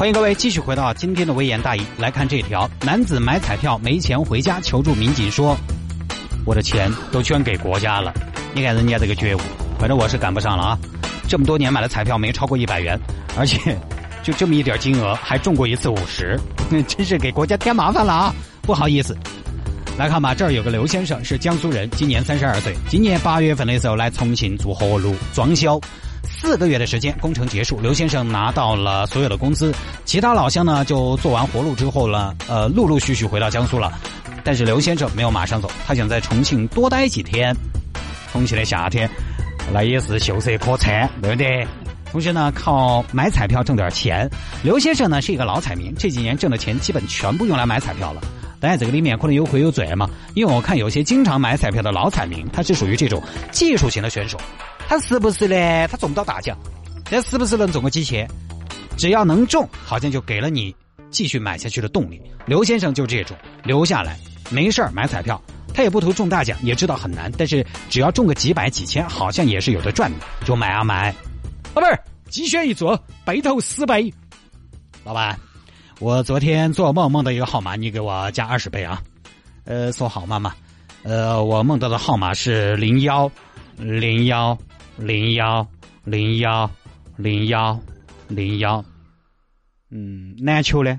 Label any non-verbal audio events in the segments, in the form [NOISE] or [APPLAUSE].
欢迎各位继续回到今天的微言大义，来看这条：男子买彩票没钱回家求助民警说：“我的钱都捐给国家了。”你看人家这个觉悟，反正我是赶不上了啊！这么多年买的彩票没超过一百元，而且就这么一点金额还中过一次五十，真是给国家添麻烦了啊！不好意思，来看吧，这儿有个刘先生是江苏人，今年三十二岁，今年八月份的时候来重庆做活路装修。四个月的时间，工程结束，刘先生拿到了所有的工资。其他老乡呢，就做完活路之后呢，呃，陆陆续续回到江苏了。但是刘先生没有马上走，他想在重庆多待几天。重庆的夏天，那也是秀色可餐，对不对？同时呢，靠买彩票挣点钱。刘先生呢是一个老彩民，这几年挣的钱基本全部用来买彩票了。当然，这个里面可能有亏有罪嘛，因为我看有些经常买彩票的老彩民，他是属于这种技术型的选手。他是不是呢？他中不到大奖，但是不是能中个几千？只要能中，好像就给了你继续买下去的动力。刘先生就这种留下来，没事儿买彩票，他也不图中大奖，也知道很难，但是只要中个几百几千，好像也是有的赚的，就买啊买。啊，不是，机选一做，背投十倍。老板，我昨天做梦梦到一个号码，你给我加二十倍啊。呃，说号码嘛，呃，我梦到的号码是零幺零幺。零幺零幺零幺零幺，嗯，篮球呢？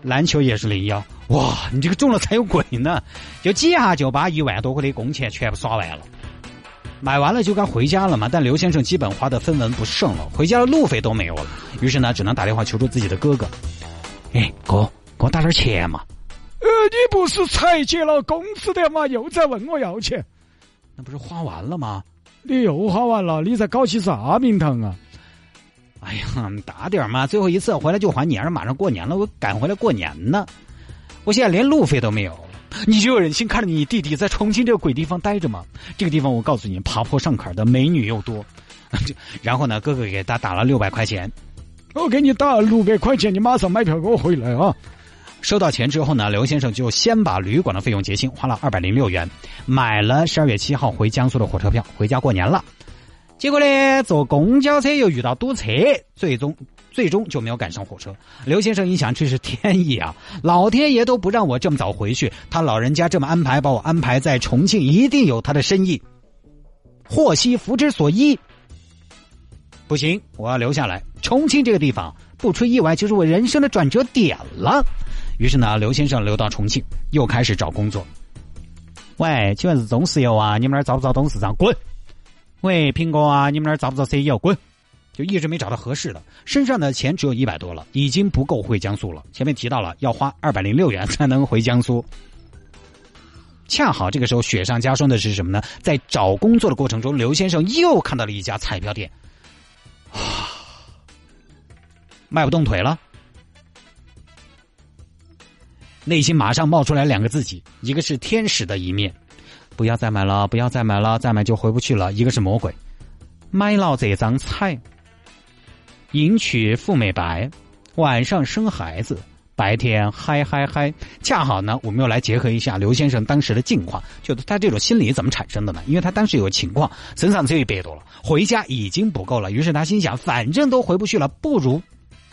篮球也是零幺。哇，你这个中了才有鬼呢！就几下就把一万多块的工钱全部刷完了。买完了就该回家了嘛，但刘先生基本花的分文不剩了，回家的路费都没有了。于是呢，只能打电话求助自己的哥哥。哎，哥，给我打点钱嘛！呃，你不是才结了工资的吗？又在问我要钱？那不是花完了吗？你又花完了，你在搞起啥名堂啊？哎呀，打点嘛，最后一次回来就还你，马上过年了，我赶回来过年呢。我现在连路费都没有，你就有忍心看着你弟弟在重庆这个鬼地方待着吗？这个地方我告诉你，爬坡上坎的美女又多。[LAUGHS] 然后呢，哥哥给他打了六百块钱，我给你打六百块钱，你马上买票给我回来啊。收到钱之后呢，刘先生就先把旅馆的费用结清，花了二百零六元，买了十二月七号回江苏的火车票，回家过年了。结果呢，坐公交车又遇到堵车，最终最终就没有赶上火车。刘先生一想，这是天意啊，老天爷都不让我这么早回去，他老人家这么安排，把我安排在重庆，一定有他的深意。祸兮福之所依，不行，我要留下来。重庆这个地方，不出意外就是我人生的转折点了。于是呢，刘先生留到重庆，又开始找工作。喂，请问是中石油啊？你们那儿招不招董事长？滚！喂，苹果啊？你们那儿招不招 CEO？滚！就一直没找到合适的，身上的钱只有一百多了，已经不够回江苏了。前面提到了要花二百零六元才能回江苏。恰好这个时候雪上加霜的是什么呢？在找工作的过程中，刘先生又看到了一家彩票店，迈不动腿了。内心马上冒出来两个自己，一个是天使的一面，不要再买了，不要再买了，再买就回不去了；一个是魔鬼，买了这张彩，迎娶富美白，晚上生孩子，白天嗨嗨嗨。恰好呢，我们又来结合一下刘先生当时的境况，就他这种心理怎么产生的呢？因为他当时有个情况，身上只有一百多了，回家已经不够了，于是他心想，反正都回不去了，不如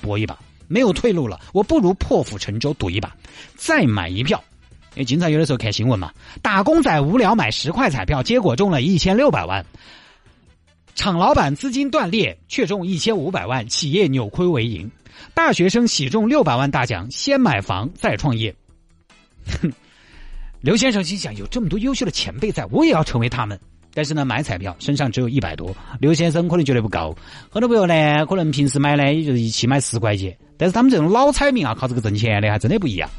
搏一把。没有退路了，我不如破釜沉舟赌一把，再买一票。因为经常有的时候看新闻嘛，打工仔无聊买十块彩票，结果中了一千六百万；厂老板资金断裂，却中一千五百万，企业扭亏为盈；大学生喜中六百万大奖，先买房再创业。哼，[LAUGHS] 刘先生心想：有这么多优秀的前辈在，我也要成为他们。但是呢，买彩票身上只有一百多，刘先生可能觉得不够。很多朋友呢，可能平时买呢，也就是一起买十块钱。但是他们这种老彩民啊，靠这个挣钱的还真的不一样，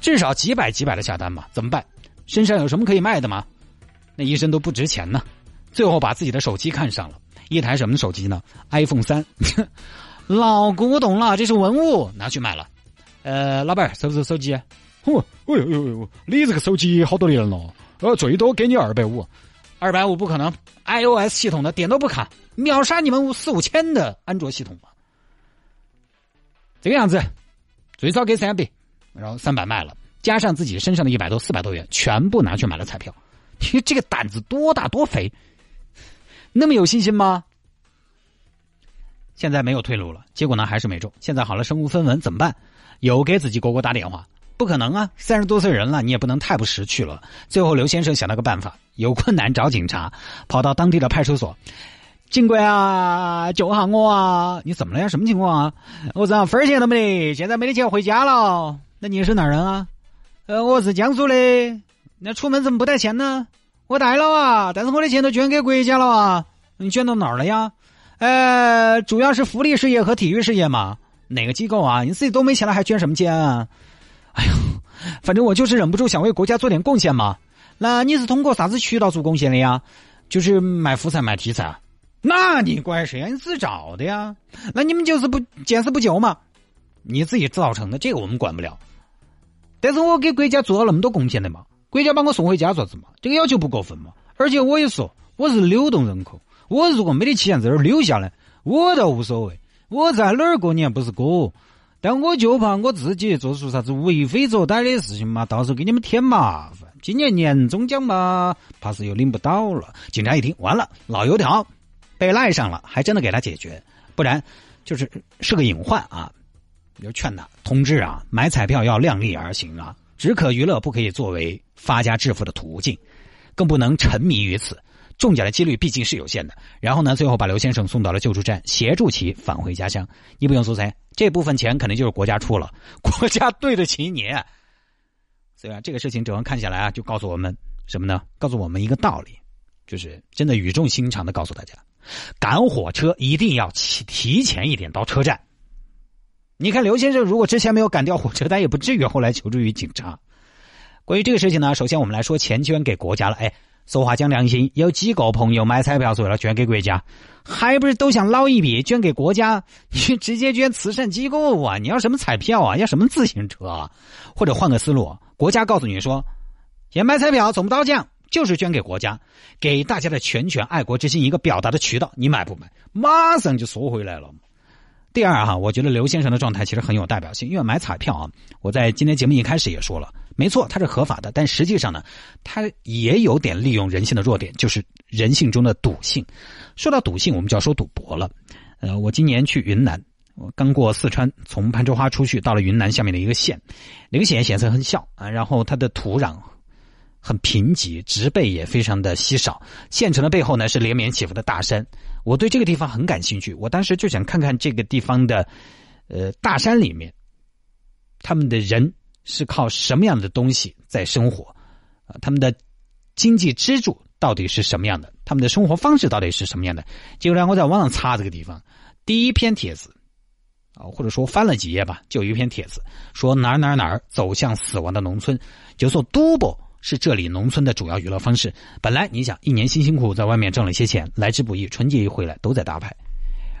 至少几百几百的下单嘛。怎么办？身上有什么可以卖的吗？那一身都不值钱呢。最后把自己的手机看上了，一台什么手机呢？iPhone 三，[LAUGHS] 老古董了，这是文物，拿去卖了。呃，老板收不收手机？哦，哎呦呦呦，你这个手机好多年了，呃，最多给你二百五，二百五不可能，iOS 系统的点都不卡，秒杀你们五四五千的安卓系统嘛。这个样子，最少给三百，然后三百卖了，加上自己身上的一百多、四百多元，全部拿去买了彩票。你这个胆子多大多肥？那么有信心吗？现在没有退路了，结果呢还是没中。现在好了，身无分文怎么办？又给自己哥哥打电话，不可能啊！三十多岁人了，你也不能太不识趣了。最后刘先生想了个办法，[LAUGHS] 有困难找警察，跑到当地的派出所。警官啊，救下我啊！你怎么了呀？什么情况啊？我这分钱都没得，现在没得钱回家了。那你是哪人啊？呃，我是江苏的。那出门怎么不带钱呢？我带了啊，但是我的钱都捐给国家了啊！你捐到哪儿了呀？呃，主要是福利事业和体育事业嘛。哪个机构啊？你自己都没钱了，还捐什么捐啊？哎呦，反正我就是忍不住想为国家做点贡献嘛。那你是通过啥子渠道做贡献的呀？就是买福彩、买体彩。那你怪谁呀？你自找的呀。那你们就是不见死不救嘛？你自己造成的，这个我们管不了。但是我给国家做了那么多贡献的嘛，国家把我送回家做子嘛？这个要求不过分嘛？而且我也说我是流动人口。我如果没得钱在这儿留下来，我倒无所谓。我在哪儿过年不是过，但我就怕我自己做出啥子为非作歹的事情嘛，到时候给你们添麻烦。今年年终奖嘛，怕是又领不到了。警察一听，完了，老油条被赖上了，还真的给他解决，不然就是是个隐患啊。就劝他，同志啊，买彩票要量力而行啊，只可娱乐，不可以作为发家致富的途径，更不能沉迷于此。中奖的几率毕竟是有限的。然后呢，最后把刘先生送到了救助站，协助其返回家乡。你不用说噻，这部分钱肯定就是国家出了，[LAUGHS] 国家对得起你。所以啊，这个事情整个看下来啊，就告诉我们什么呢？告诉我们一个道理，就是真的语重心长的告诉大家，赶火车一定要提提前一点到车站。你看刘先生如果之前没有赶掉火车，他也不至于后来求助于警察。关于这个事情呢，首先我们来说钱捐给国家了，哎。说话讲良心，有几个朋友买彩票是为了捐给国家，还不是都想捞一笔捐给国家？你直接捐慈善机构啊！你要什么彩票啊？要什么自行车啊？或者换个思路，国家告诉你说，也买彩票总不到奖，就是捐给国家，给大家的拳拳爱国之心一个表达的渠道。你买不买？马上就缩回来了。第二哈，我觉得刘先生的状态其实很有代表性，因为买彩票啊，我在今天节目一开始也说了，没错，它是合法的，但实际上呢，它也有点利用人性的弱点，就是人性中的赌性。说到赌性，我们就要说赌博了。呃，我今年去云南，我刚过四川，从攀枝花出去，到了云南下面的一个县，那个县险色很小啊，然后它的土壤。很贫瘠，植被也非常的稀少。县城的背后呢是连绵起伏的大山。我对这个地方很感兴趣，我当时就想看看这个地方的，呃，大山里面，他们的人是靠什么样的东西在生活？啊，他们的经济支柱到底是什么样的？他们的生活方式到底是什么样的？结果呢，我在网上查这个地方，第一篇帖子，啊，或者说翻了几页吧，就有一篇帖子说哪儿哪儿哪儿走向死亡的农村，就说都博。是这里农村的主要娱乐方式。本来你想一年辛辛苦苦在外面挣了一些钱，来之不易，春节一回来都在打牌，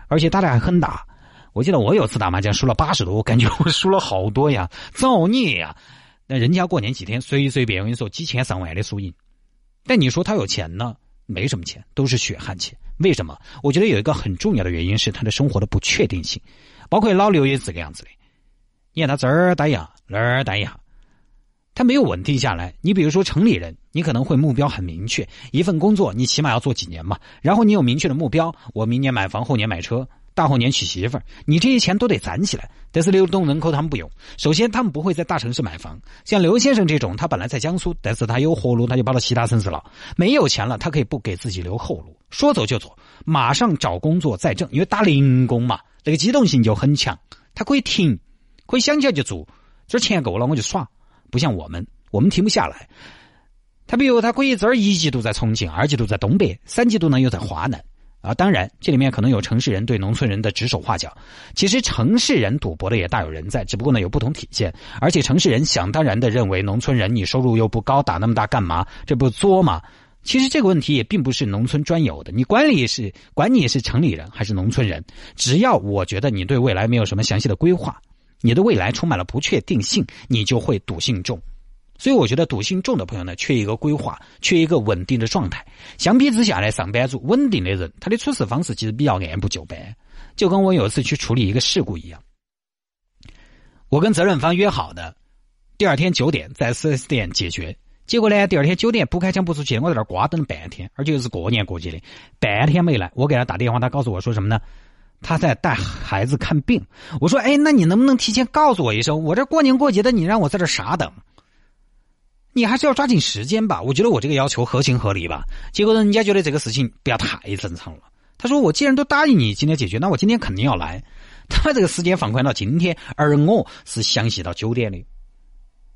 而且打的还很大。我记得我有次打麻将输了八十多，我感觉 [LAUGHS] 我输了好多呀，造孽呀！那人家过年几天随随便我跟你说几千上万的输赢，但你说他有钱呢？没什么钱，都是血汗钱。为什么？我觉得有一个很重要的原因是他的生活的不确定性，包括老刘也是这个样子的。你看他这儿待一下，那儿待一下。他没有稳定下来。你比如说城里人，你可能会目标很明确，一份工作你起码要做几年嘛。然后你有明确的目标，我明年买房，后年买车，大后年娶媳妇儿。你这些钱都得攒起来。但是流动人口他们不用。首先，他们不会在大城市买房。像刘先生这种，他本来在江苏，但是他有活路，他就跑到其他城市了。没有钱了，他可以不给自己留后路，说走就走，马上找工作再挣。因为打零工嘛，那个机动性就很强，他可以停，可以想起来就做。这钱够了，我就耍。不像我们，我们停不下来。他比如他可以这儿一季度在重庆，二季度在东北，三季度呢又在华南啊。当然，这里面可能有城市人对农村人的指手画脚。其实城市人赌博的也大有人在，只不过呢有不同体现。而且城市人想当然的认为农村人你收入又不高，打那么大干嘛？这不作吗？其实这个问题也并不是农村专有的。你管理是管你是城里人还是农村人，只要我觉得你对未来没有什么详细的规划。你的未来充满了不确定性，你就会赌性重。所以我觉得赌性重的朋友呢，缺一个规划，缺一个稳定的状态。相比之下呢，上班族稳定的人，他的处事方式其实比较按部就班。就跟我有一次去处理一个事故一样，我跟责任方约好的，第二天九点在四 S 店解决。结果呢，第二天九点不开枪不出去，我在那儿挂等了半天，而且又是过年过节的，半天没来。我给他打电话，他告诉我说什么呢？他在带孩子看病。我说，哎，那你能不能提前告诉我一声？我这过年过节的，你让我在这傻等。你还是要抓紧时间吧，我觉得我这个要求合情合理吧。结果人家觉得这个事情不要太正常了。他说：“我既然都答应你今天解决，那我今天肯定要来。[LAUGHS] ”他把这个时间放宽到今天，而我是详细到九点的。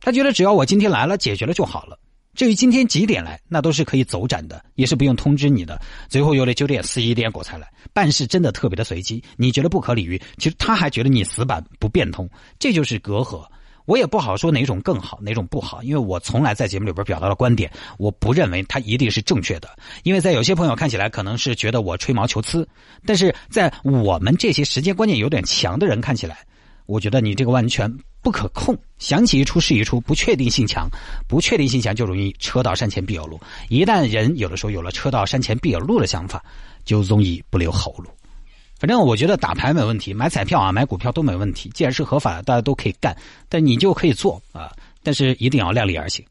他觉得只要我今天来了解决了就好了。至于今天几点来，那都是可以走展的，也是不用通知你的。最后有的九点十一点过才来，办事真的特别的随机。你觉得不可理喻，其实他还觉得你死板不变通，这就是隔阂。我也不好说哪种更好，哪种不好，因为我从来在节目里边表达的观点，我不认为它一定是正确的。因为在有些朋友看起来可能是觉得我吹毛求疵，但是在我们这些时间观念有点强的人看起来，我觉得你这个完全不可控。想起一出是一出，不确定性强，不确定性强就容易车到山前必有路。一旦人有的时候有了车到山前必有路的想法，就容易不留后路。反正我觉得打牌没问题，买彩票啊、买股票都没问题。既然是合法的，大家都可以干，但你就可以做啊，但是一定要量力而行。